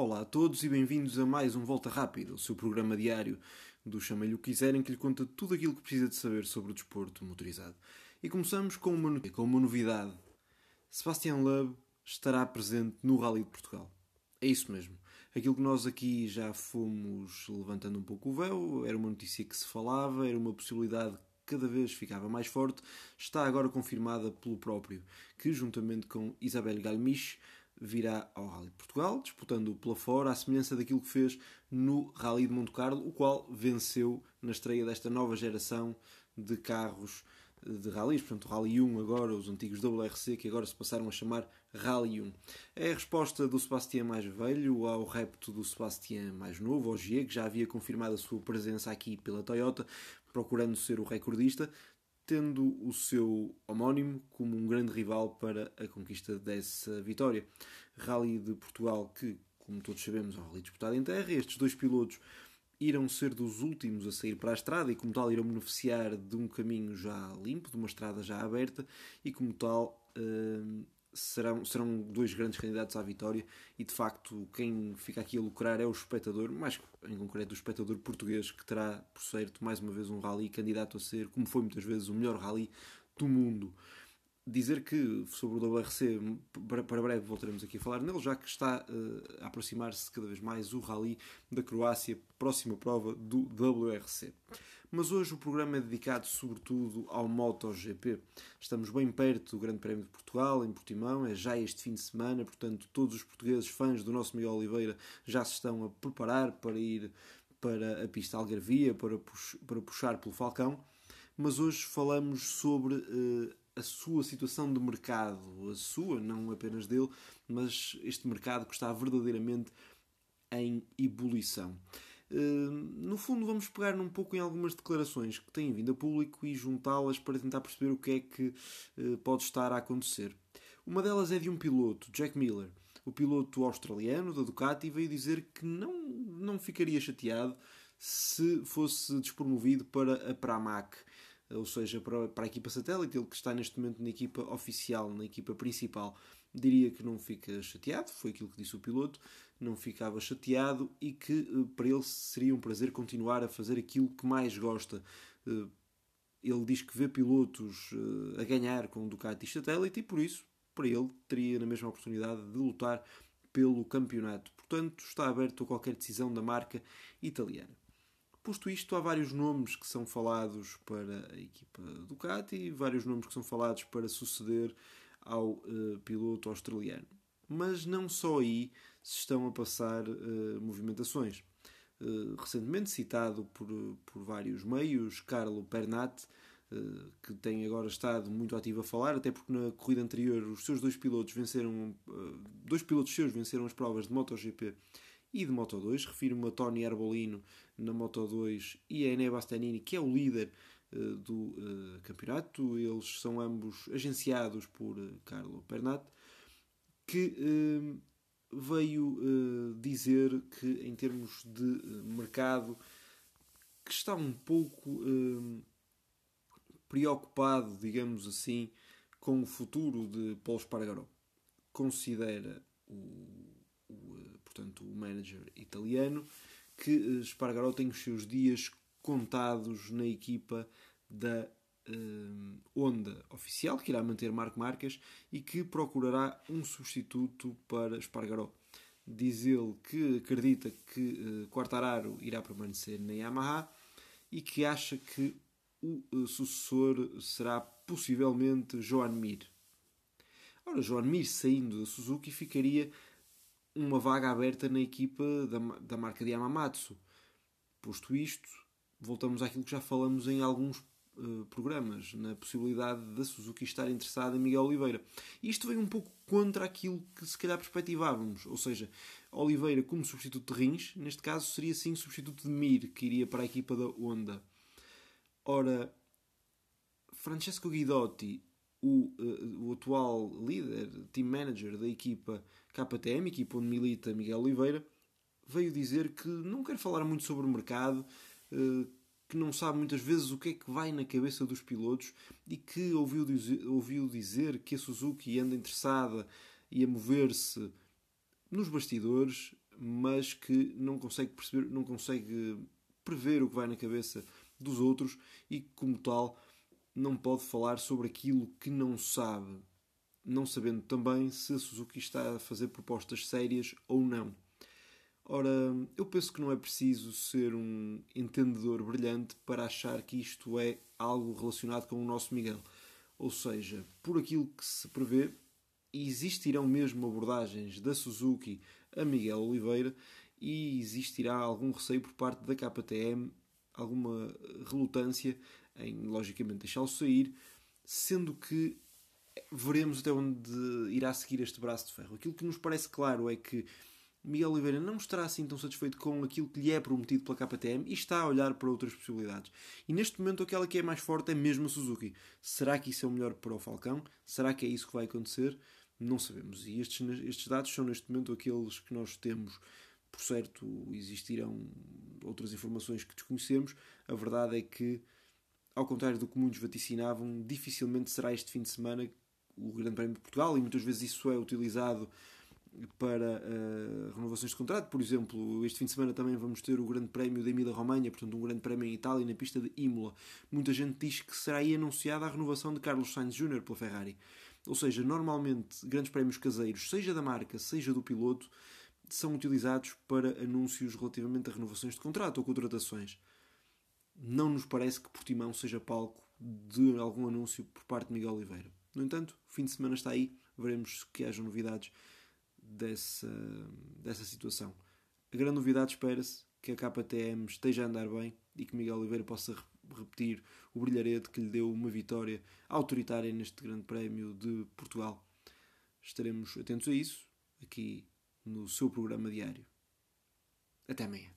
Olá a todos e bem-vindos a mais um Volta Rápida, o seu programa diário do Chamei-lhe o quiserem, que lhe conta tudo aquilo que precisa de saber sobre o desporto motorizado. E começamos com uma, com uma novidade. Sebastian Loeb estará presente no Rally de Portugal. É isso mesmo. Aquilo que nós aqui já fomos levantando um pouco o véu, era uma notícia que se falava, era uma possibilidade que cada vez ficava mais forte, está agora confirmada pelo próprio, que juntamente com Isabel Galmiche virá ao Rally de Portugal, disputando pela fora, à semelhança daquilo que fez no Rally de Monte Carlo, o qual venceu na estreia desta nova geração de carros de rallies, portanto Rally 1 agora, os antigos WRC que agora se passaram a chamar Rally 1. É a resposta do Sebastião mais velho ao repto do Sebastião mais novo, G, que já havia confirmado a sua presença aqui pela Toyota, procurando ser o recordista, tendo o seu homónimo como um grande rival para a conquista dessa vitória. Rally de Portugal que, como todos sabemos, é um rally disputado em terra. Estes dois pilotos irão ser dos últimos a sair para a estrada e, como tal, irão beneficiar de um caminho já limpo, de uma estrada já aberta e, como tal, hum, serão, serão dois grandes candidatos à vitória e, de facto, quem fica aqui a lucrar é o espectador, mais em concreto o espectador português, que terá, por certo, mais uma vez um rally candidato a ser, como foi muitas vezes, o melhor rally do mundo dizer que sobre o WRC, para breve voltaremos aqui a falar nele, já que está uh, a aproximar-se cada vez mais o Rally da Croácia, próxima prova do WRC. Mas hoje o programa é dedicado sobretudo ao MotoGP. Estamos bem perto do Grande Prémio de Portugal, em Portimão, é já este fim de semana, portanto, todos os portugueses fãs do nosso Miguel Oliveira já se estão a preparar para ir para a pista Algarvia, para, puxar pelo Falcão. Mas hoje falamos sobre. Uh, a sua situação de mercado, a sua, não apenas dele, mas este mercado que está verdadeiramente em ebulição. Eh, no fundo, vamos pegar um pouco em algumas declarações que têm vindo a público e juntá-las para tentar perceber o que é que eh, pode estar a acontecer. Uma delas é de um piloto, Jack Miller. O piloto australiano da Ducati veio dizer que não, não ficaria chateado se fosse despromovido para a Pramac ou seja, para, para a equipa satélite, ele que está neste momento na equipa oficial, na equipa principal, diria que não fica chateado, foi aquilo que disse o piloto, não ficava chateado e que eh, para ele seria um prazer continuar a fazer aquilo que mais gosta. Eh, ele diz que vê pilotos eh, a ganhar com o Ducati satélite e por isso, para ele, teria na mesma oportunidade de lutar pelo campeonato. Portanto, está aberto a qualquer decisão da marca italiana. Posto isto, há vários nomes que são falados para a equipa Ducati e vários nomes que são falados para suceder ao uh, piloto australiano. Mas não só aí se estão a passar uh, movimentações. Uh, recentemente citado por, por vários meios, Carlo Pernat, que tem agora estado muito ativo a falar, até porque na corrida anterior os seus dois pilotos venceram, dois pilotos seus venceram as provas de MotoGP e de Moto 2. Refiro-me a Tony Arbolino na Moto 2 e a Ené Bastianini, que é o líder uh, do uh, campeonato. Eles são ambos agenciados por uh, Carlo Pernat, que veio dizer que, em termos de mercado, que está um pouco preocupado, digamos assim, com o futuro de Paulo Espargaró. Considera o portanto, o manager italiano, que eh, Espargaró tem os seus dias contados na equipa da Honda oficial, que irá manter Marco Marques e que procurará um substituto para Espargaró. Diz ele que acredita que uh, Quartararo irá permanecer na Yamaha e que acha que o sucessor será possivelmente Joan Mir. Ora, Joan Mir saindo da Suzuki ficaria uma vaga aberta na equipa da, da marca de Yamamatsu. Posto isto, voltamos àquilo que já falamos em alguns uh, programas, na possibilidade da Suzuki estar interessada em Miguel Oliveira. Isto vem um pouco contra aquilo que se calhar perspectivávamos, ou seja, Oliveira como substituto de Rins, neste caso seria sim substituto de Mir, que iria para a equipa da Honda. Ora, Francesco Guidotti o, uh, o atual líder, team manager da equipa KTM, equipa onde milita Miguel Oliveira, veio dizer que não quer falar muito sobre o mercado, uh, que não sabe muitas vezes o que é que vai na cabeça dos pilotos e que ouviu dizer, ouviu dizer que a Suzuki anda interessada e a mover-se nos bastidores, mas que não consegue perceber, não consegue prever o que vai na cabeça dos outros e, como tal, não pode falar sobre aquilo que não sabe, não sabendo também se a Suzuki está a fazer propostas sérias ou não. Ora, eu penso que não é preciso ser um entendedor brilhante para achar que isto é algo relacionado com o nosso Miguel. Ou seja, por aquilo que se prevê, existirão mesmo abordagens da Suzuki a Miguel Oliveira e existirá algum receio por parte da KTM, alguma relutância em, logicamente, deixá-lo sair, sendo que veremos até onde irá seguir este braço de ferro. Aquilo que nos parece claro é que Miguel Oliveira não estará assim tão satisfeito com aquilo que lhe é prometido pela KTM e está a olhar para outras possibilidades. E neste momento aquela que é mais forte é mesmo a Suzuki. Será que isso é o melhor para o Falcão? Será que é isso que vai acontecer? Não sabemos. E estes, estes dados são neste momento aqueles que nós temos. Por certo, existirão outras informações que desconhecemos. A verdade é que, ao contrário do que muitos vaticinavam, dificilmente será este fim de semana o Grande Prémio de Portugal e muitas vezes isso é utilizado para uh, renovações de contrato. Por exemplo, este fim de semana também vamos ter o Grande Prémio da Emília-Romanha, portanto, um Grande Prémio em Itália, na pista de Imola. Muita gente diz que será aí anunciada a renovação de Carlos Sainz Jr. pela Ferrari. Ou seja, normalmente, grandes prémios caseiros, seja da marca, seja do piloto, são utilizados para anúncios relativamente a renovações de contrato ou contratações. Não nos parece que Portimão seja palco de algum anúncio por parte de Miguel Oliveira. No entanto, o fim de semana está aí, veremos que haja novidades dessa, dessa situação. A grande novidade espera-se que a KTM esteja a andar bem e que Miguel Oliveira possa repetir o brilharete que lhe deu uma vitória autoritária neste Grande Prémio de Portugal. Estaremos atentos a isso aqui no seu programa diário. Até amanhã.